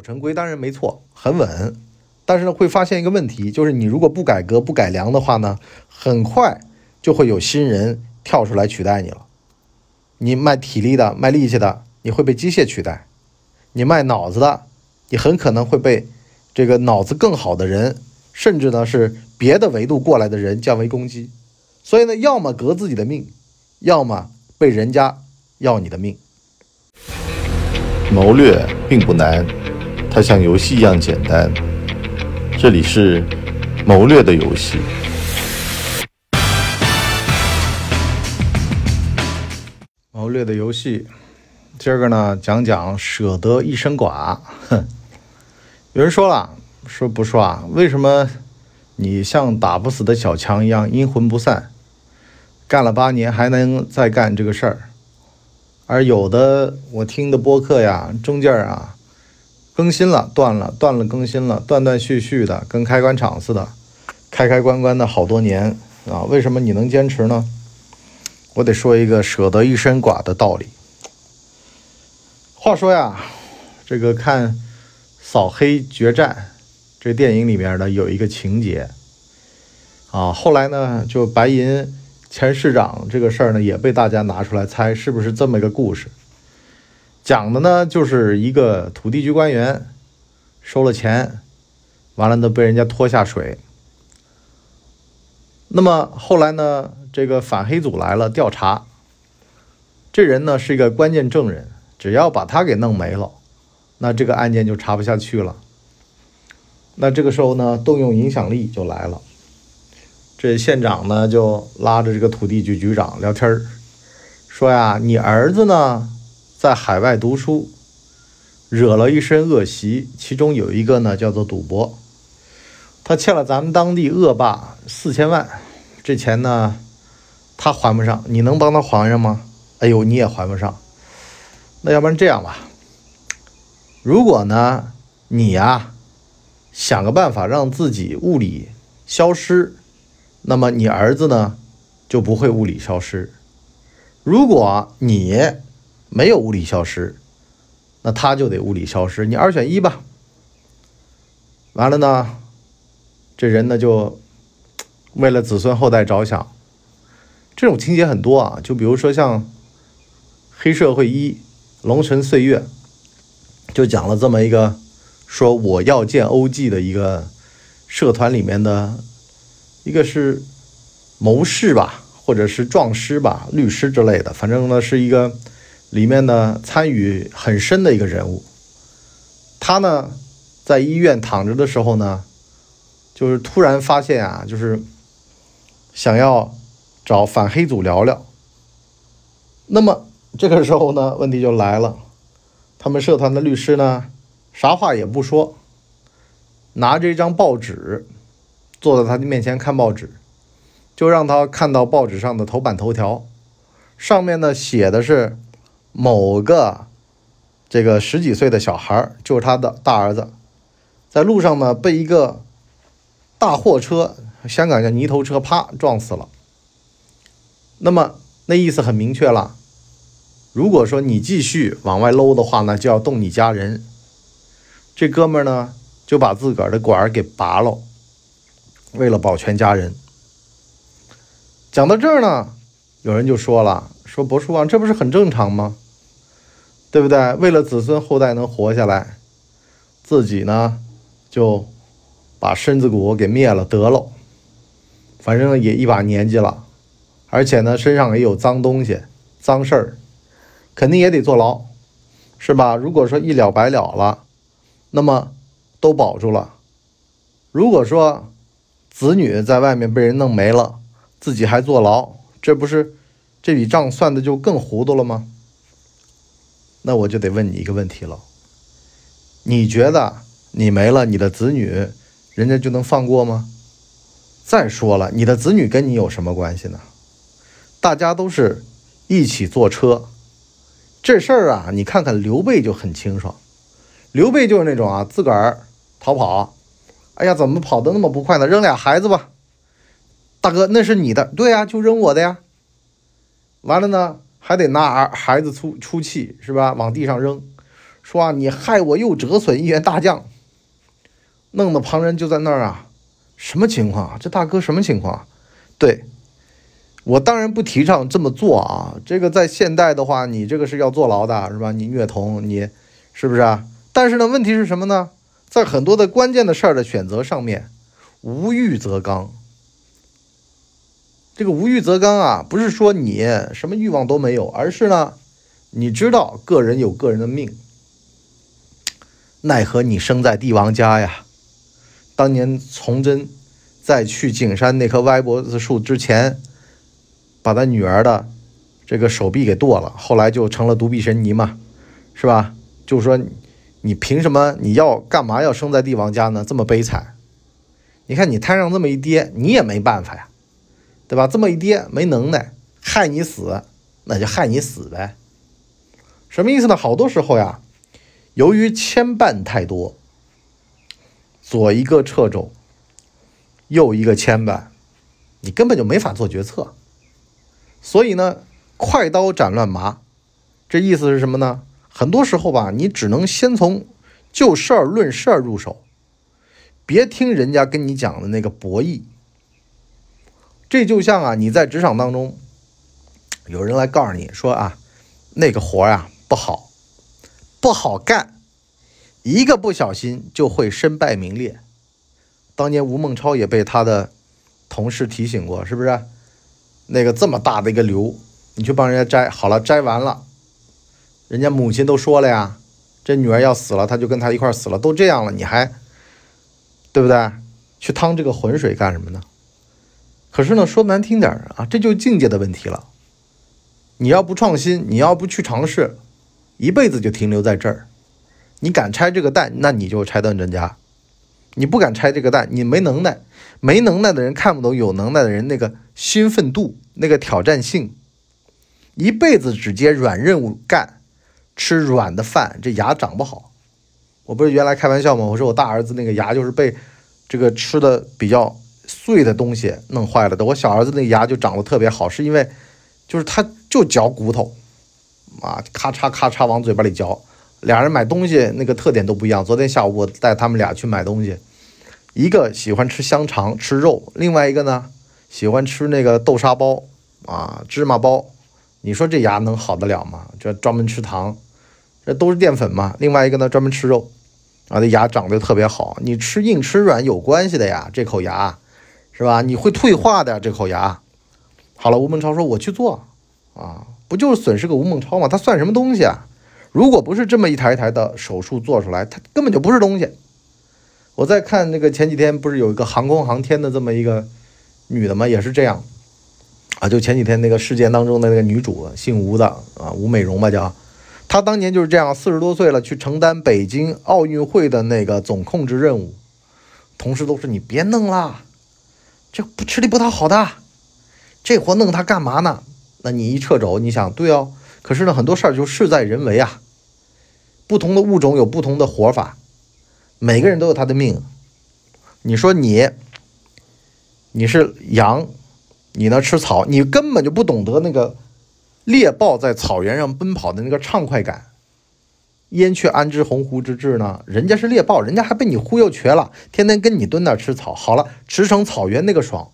成规当然没错，很稳。但是呢，会发现一个问题，就是你如果不改革、不改良的话呢，很快就会有新人跳出来取代你了。你卖体力的、卖力气的，你会被机械取代；你卖脑子的，你很可能会被这个脑子更好的人，甚至呢是别的维度过来的人降维攻击。所以呢，要么革自己的命，要么被人家要你的命。谋略并不难，它像游戏一样简单。这里是谋略的游戏。谋略的游戏，今儿个呢讲讲舍得一身剐。哼，有人说了，说不说啊？为什么你像打不死的小强一样阴魂不散，干了八年还能再干这个事儿？而有的我听的播客呀，中间啊。更新了，断了，断了，更新了，断断续续的，跟开关厂似的，开开关关的好多年啊！为什么你能坚持呢？我得说一个舍得一身剐的道理。话说呀，这个看《扫黑决战》这电影里面呢，有一个情节啊，后来呢，就白银前市长这个事儿呢，也被大家拿出来猜，是不是这么一个故事？讲的呢，就是一个土地局官员收了钱，完了呢被人家拖下水。那么后来呢，这个反黑组来了调查，这人呢是一个关键证人，只要把他给弄没了，那这个案件就查不下去了。那这个时候呢，动用影响力就来了。这县长呢就拉着这个土地局局长聊天儿，说呀：“你儿子呢？”在海外读书，惹了一身恶习，其中有一个呢叫做赌博。他欠了咱们当地恶霸四千万，这钱呢他还不上，你能帮他还上吗？哎呦，你也还不上。那要不然这样吧，如果呢你呀想个办法让自己物理消失，那么你儿子呢就不会物理消失。如果你没有物理消失，那他就得物理消失。你二选一吧。完了呢，这人呢就为了子孙后代着想。这种情节很多啊，就比如说像《黑社会一》《龙城岁月》，就讲了这么一个说我要见 OG 的一个社团里面的一个是谋士吧，或者是壮师吧，律师之类的，反正呢是一个。里面呢，参与很深的一个人物，他呢，在医院躺着的时候呢，就是突然发现啊，就是想要找反黑组聊聊。那么这个时候呢，问题就来了，他们社团的律师呢，啥话也不说，拿着一张报纸，坐在他的面前看报纸，就让他看到报纸上的头版头条，上面呢写的是。某个这个十几岁的小孩就是他的大儿子，在路上呢被一个大货车，香港叫泥头车，啪撞死了。那么那意思很明确了，如果说你继续往外搂的话呢，就要动你家人。这哥们呢就把自个儿的管给拔了，为了保全家人。讲到这儿呢，有人就说了。说博叔啊，这不是很正常吗？对不对？为了子孙后代能活下来，自己呢就把身子骨给灭了得了。反正也一把年纪了，而且呢身上也有脏东西、脏事儿，肯定也得坐牢，是吧？如果说一了百了了，那么都保住了。如果说子女在外面被人弄没了，自己还坐牢，这不是？这笔账算的就更糊涂了吗？那我就得问你一个问题了：你觉得你没了你的子女，人家就能放过吗？再说了，你的子女跟你有什么关系呢？大家都是一起坐车，这事儿啊，你看看刘备就很清爽。刘备就是那种啊，自个儿逃跑，哎呀，怎么跑的那么不快呢？扔俩孩子吧，大哥，那是你的，对呀，就扔我的呀。完了呢，还得拿儿孩子出出气是吧？往地上扔，说啊，你害我又折损一员大将，弄得旁人就在那儿啊，什么情况？这大哥什么情况？对我当然不提倡这么做啊。这个在现代的话，你这个是要坐牢的，是吧？你虐童，你是不是啊？但是呢，问题是什么呢？在很多的关键的事儿的选择上面，无欲则刚。这个无欲则刚啊，不是说你什么欲望都没有，而是呢，你知道个人有个人的命。奈何你生在帝王家呀？当年崇祯在去景山那棵歪脖子树之前，把他女儿的这个手臂给剁了，后来就成了独臂神尼嘛，是吧？就是说。你凭什么？你要干嘛要生在帝王家呢？这么悲惨！你看你摊上这么一爹，你也没办法呀，对吧？这么一跌没能耐，害你死，那就害你死呗。什么意思呢？好多时候呀，由于牵绊太多，左一个掣肘，右一个牵绊，你根本就没法做决策。所以呢，快刀斩乱麻，这意思是什么呢？很多时候吧，你只能先从就事儿论事儿入手，别听人家跟你讲的那个博弈。这就像啊，你在职场当中，有人来告诉你说啊，那个活呀不好，不好干，一个不小心就会身败名裂。当年吴孟超也被他的同事提醒过，是不是？那个这么大的一个瘤，你去帮人家摘，好了，摘完了。人家母亲都说了呀，这女儿要死了，他就跟他一块死了，都这样了，你还对不对？去趟这个浑水干什么呢？可是呢，说难听点啊，这就境界的问题了。你要不创新，你要不去尝试，一辈子就停留在这儿。你敢拆这个蛋，那你就拆弹专家；你不敢拆这个蛋，你没能耐。没能耐的人看不懂有能耐的人那个兴奋度、那个挑战性，一辈子只接软任务干。吃软的饭，这牙长不好。我不是原来开玩笑吗？我说我大儿子那个牙就是被这个吃的比较碎的东西弄坏了的。我小儿子那牙就长得特别好，是因为就是他就嚼骨头啊，咔嚓咔嚓往嘴巴里嚼。俩人买东西那个特点都不一样。昨天下午我带他们俩去买东西，一个喜欢吃香肠吃肉，另外一个呢喜欢吃那个豆沙包啊芝麻包。你说这牙能好得了吗？这专门吃糖。这都是淀粉嘛。另外一个呢，专门吃肉，啊，这牙长得特别好。你吃硬吃软有关系的呀，这口牙，是吧？你会退化的这口牙。好了，吴孟超说我去做，啊，不就是损失个吴孟超吗？他算什么东西啊？如果不是这么一台一台的手术做出来，他根本就不是东西。我在看那个前几天不是有一个航空航天的这么一个女的吗？也是这样，啊，就前几天那个事件当中的那个女主，姓吴的啊，吴美容吧叫。她当年就是这样，四十多岁了，去承担北京奥运会的那个总控制任务，同事都说你别弄了，这不吃力不讨好的，这活弄他干嘛呢？那你一撤肘，你想对哦，可是呢，很多事儿就事在人为啊，不同的物种有不同的活法，每个人都有他的命。你说你，你是羊，你呢吃草，你根本就不懂得那个。猎豹在草原上奔跑的那个畅快感，燕雀安知鸿鹄之志呢？人家是猎豹，人家还被你忽悠瘸了，天天跟你蹲那吃草。好了，驰骋草原那个爽，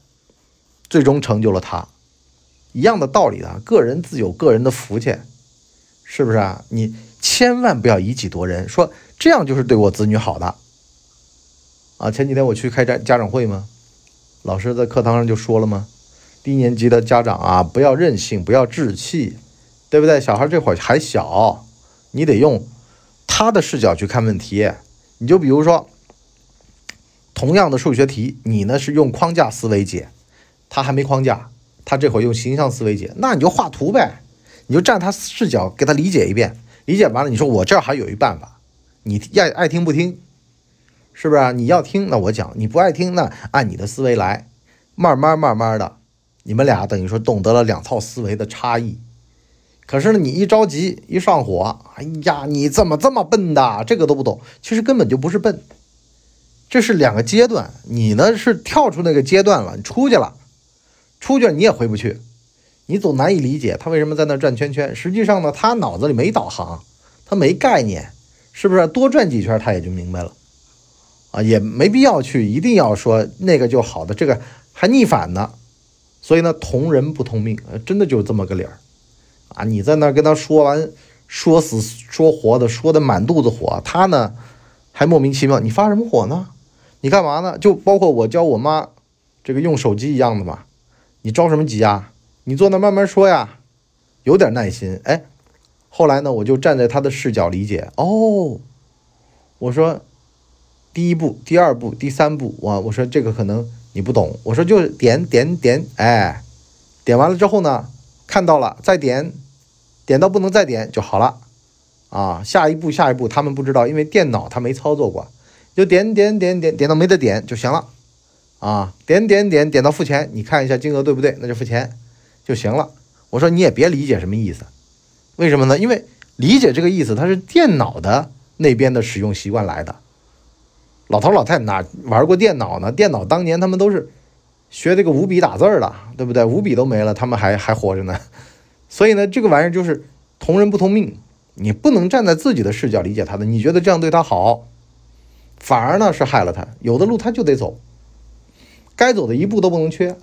最终成就了他。一样的道理啊，个人自有个人的福气，是不是啊？你千万不要以己夺人，说这样就是对我子女好的啊。前几天我去开家家长会嘛，老师在课堂上就说了嘛。低年级的家长啊，不要任性，不要置气，对不对？小孩这会儿还小，你得用他的视角去看问题。你就比如说，同样的数学题，你呢是用框架思维解，他还没框架，他这会儿用形象思维解，那你就画图呗，你就站他视角给他理解一遍，理解完了，你说我这儿还有一办法，你爱爱听不听，是不是？你要听，那我讲；你不爱听，那按你的思维来，慢慢慢慢的。你们俩等于说懂得了两套思维的差异，可是呢，你一着急一上火，哎呀，你怎么这么笨的？这个都不懂，其实根本就不是笨，这是两个阶段。你呢是跳出那个阶段了，你出去了，出去了你也回不去，你总难以理解他为什么在那转圈圈。实际上呢，他脑子里没导航，他没概念，是不是？多转几圈他也就明白了，啊，也没必要去一定要说那个就好的，这个还逆反呢。所以呢，同人不同命，真的就是这么个理儿，啊，你在那跟他说完，说死说活的，说的满肚子火，他呢还莫名其妙，你发什么火呢？你干嘛呢？就包括我教我妈这个用手机一样的嘛，你着什么急啊？你坐那慢慢说呀，有点耐心。哎，后来呢，我就站在他的视角理解。哦，我说第一步、第二步、第三步，我我说这个可能你不懂。我说就点点点，哎，点完了之后呢，看到了再点，点到不能再点就好了。啊，下一步下一步他们不知道，因为电脑他没操作过。就点点点点点到没得点就行了，啊，点点点点到付钱，你看一下金额对不对，那就付钱就行了。我说你也别理解什么意思，为什么呢？因为理解这个意思，它是电脑的那边的使用习惯来的。老头老太哪玩过电脑呢？电脑当年他们都是学这个五笔打字的，对不对？五笔都没了，他们还还活着呢。所以呢，这个玩意儿就是同人不同命，你不能站在自己的视角理解他的，你觉得这样对他好。反而呢是害了他，有的路他就得走，该走的一步都不能缺，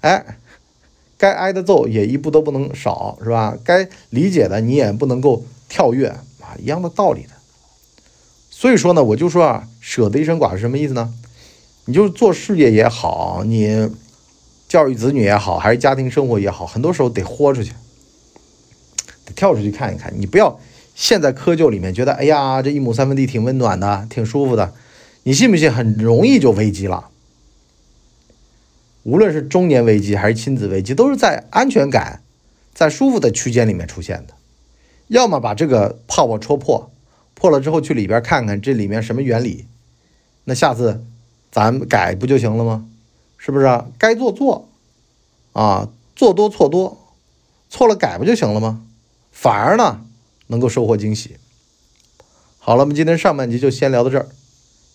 哎，该挨的揍也一步都不能少，是吧？该理解的你也不能够跳跃啊，一样的道理的。所以说呢，我就说啊，舍得一身剐是什么意思呢？你就做事业也好，你教育子女也好，还是家庭生活也好，很多时候得豁出去，得跳出去看一看，你不要。陷在窠臼里面觉得，哎呀，这一亩三分地挺温暖的，挺舒服的。你信不信，很容易就危机了？无论是中年危机还是亲子危机，都是在安全感、在舒服的区间里面出现的。要么把这个泡泡戳破，破了之后去里边看看这里面什么原理，那下次咱改不就行了吗？是不是啊？该做做，啊，做多错多，错了改不就行了吗？反而呢？能够收获惊喜。好了，我们今天上半集就先聊到这儿，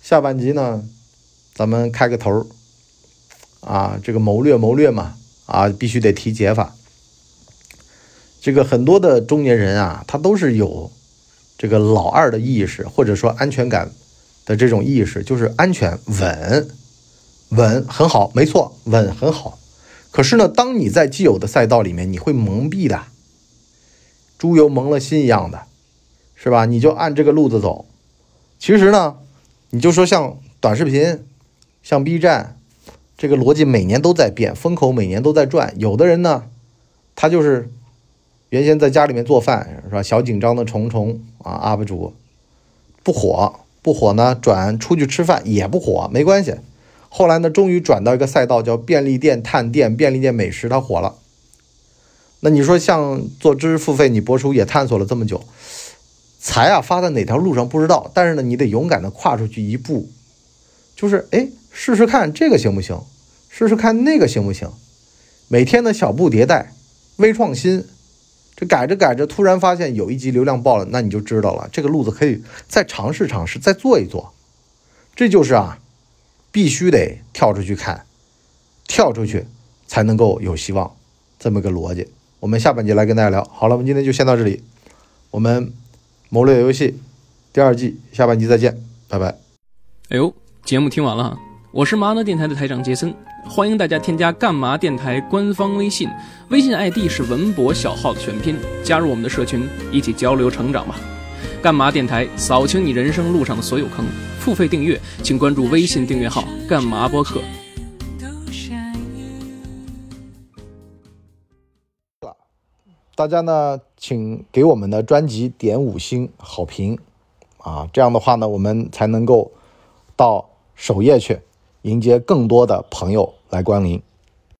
下半集呢，咱们开个头儿啊，这个谋略谋略嘛啊，必须得提解法。这个很多的中年人啊，他都是有这个老二的意识，或者说安全感的这种意识，就是安全稳稳很好，没错，稳很好。可是呢，当你在既有的赛道里面，你会蒙蔽的。猪油蒙了心一样的，是吧？你就按这个路子走。其实呢，你就说像短视频，像 B 站，这个逻辑每年都在变，风口每年都在转。有的人呢，他就是原先在家里面做饭，是吧？小紧张的虫虫啊，UP 主不火不火呢，转出去吃饭也不火，没关系。后来呢，终于转到一个赛道，叫便利店探店、便利店美食，它火了。那你说像做知识付费，你博主也探索了这么久，财啊发在哪条路上不知道，但是呢，你得勇敢的跨出去一步，就是哎，试试看这个行不行，试试看那个行不行，每天的小步迭代，微创新，这改着改着，突然发现有一集流量爆了，那你就知道了，这个路子可以再尝试尝试，再做一做，这就是啊，必须得跳出去看，跳出去才能够有希望，这么个逻辑。我们下半节来跟大家聊。好了，我们今天就先到这里。我们谋略游戏第二季下半集再见，拜拜。哎呦，节目听完了，我是麻辣电台的台长杰森，欢迎大家添加干嘛电台官方微信，微信 ID 是文博小号的全拼，加入我们的社群，一起交流成长吧。干嘛电台扫清你人生路上的所有坑，付费订阅请关注微信订阅号干嘛播客。大家呢，请给我们的专辑点五星好评，啊，这样的话呢，我们才能够到首页去迎接更多的朋友来光临。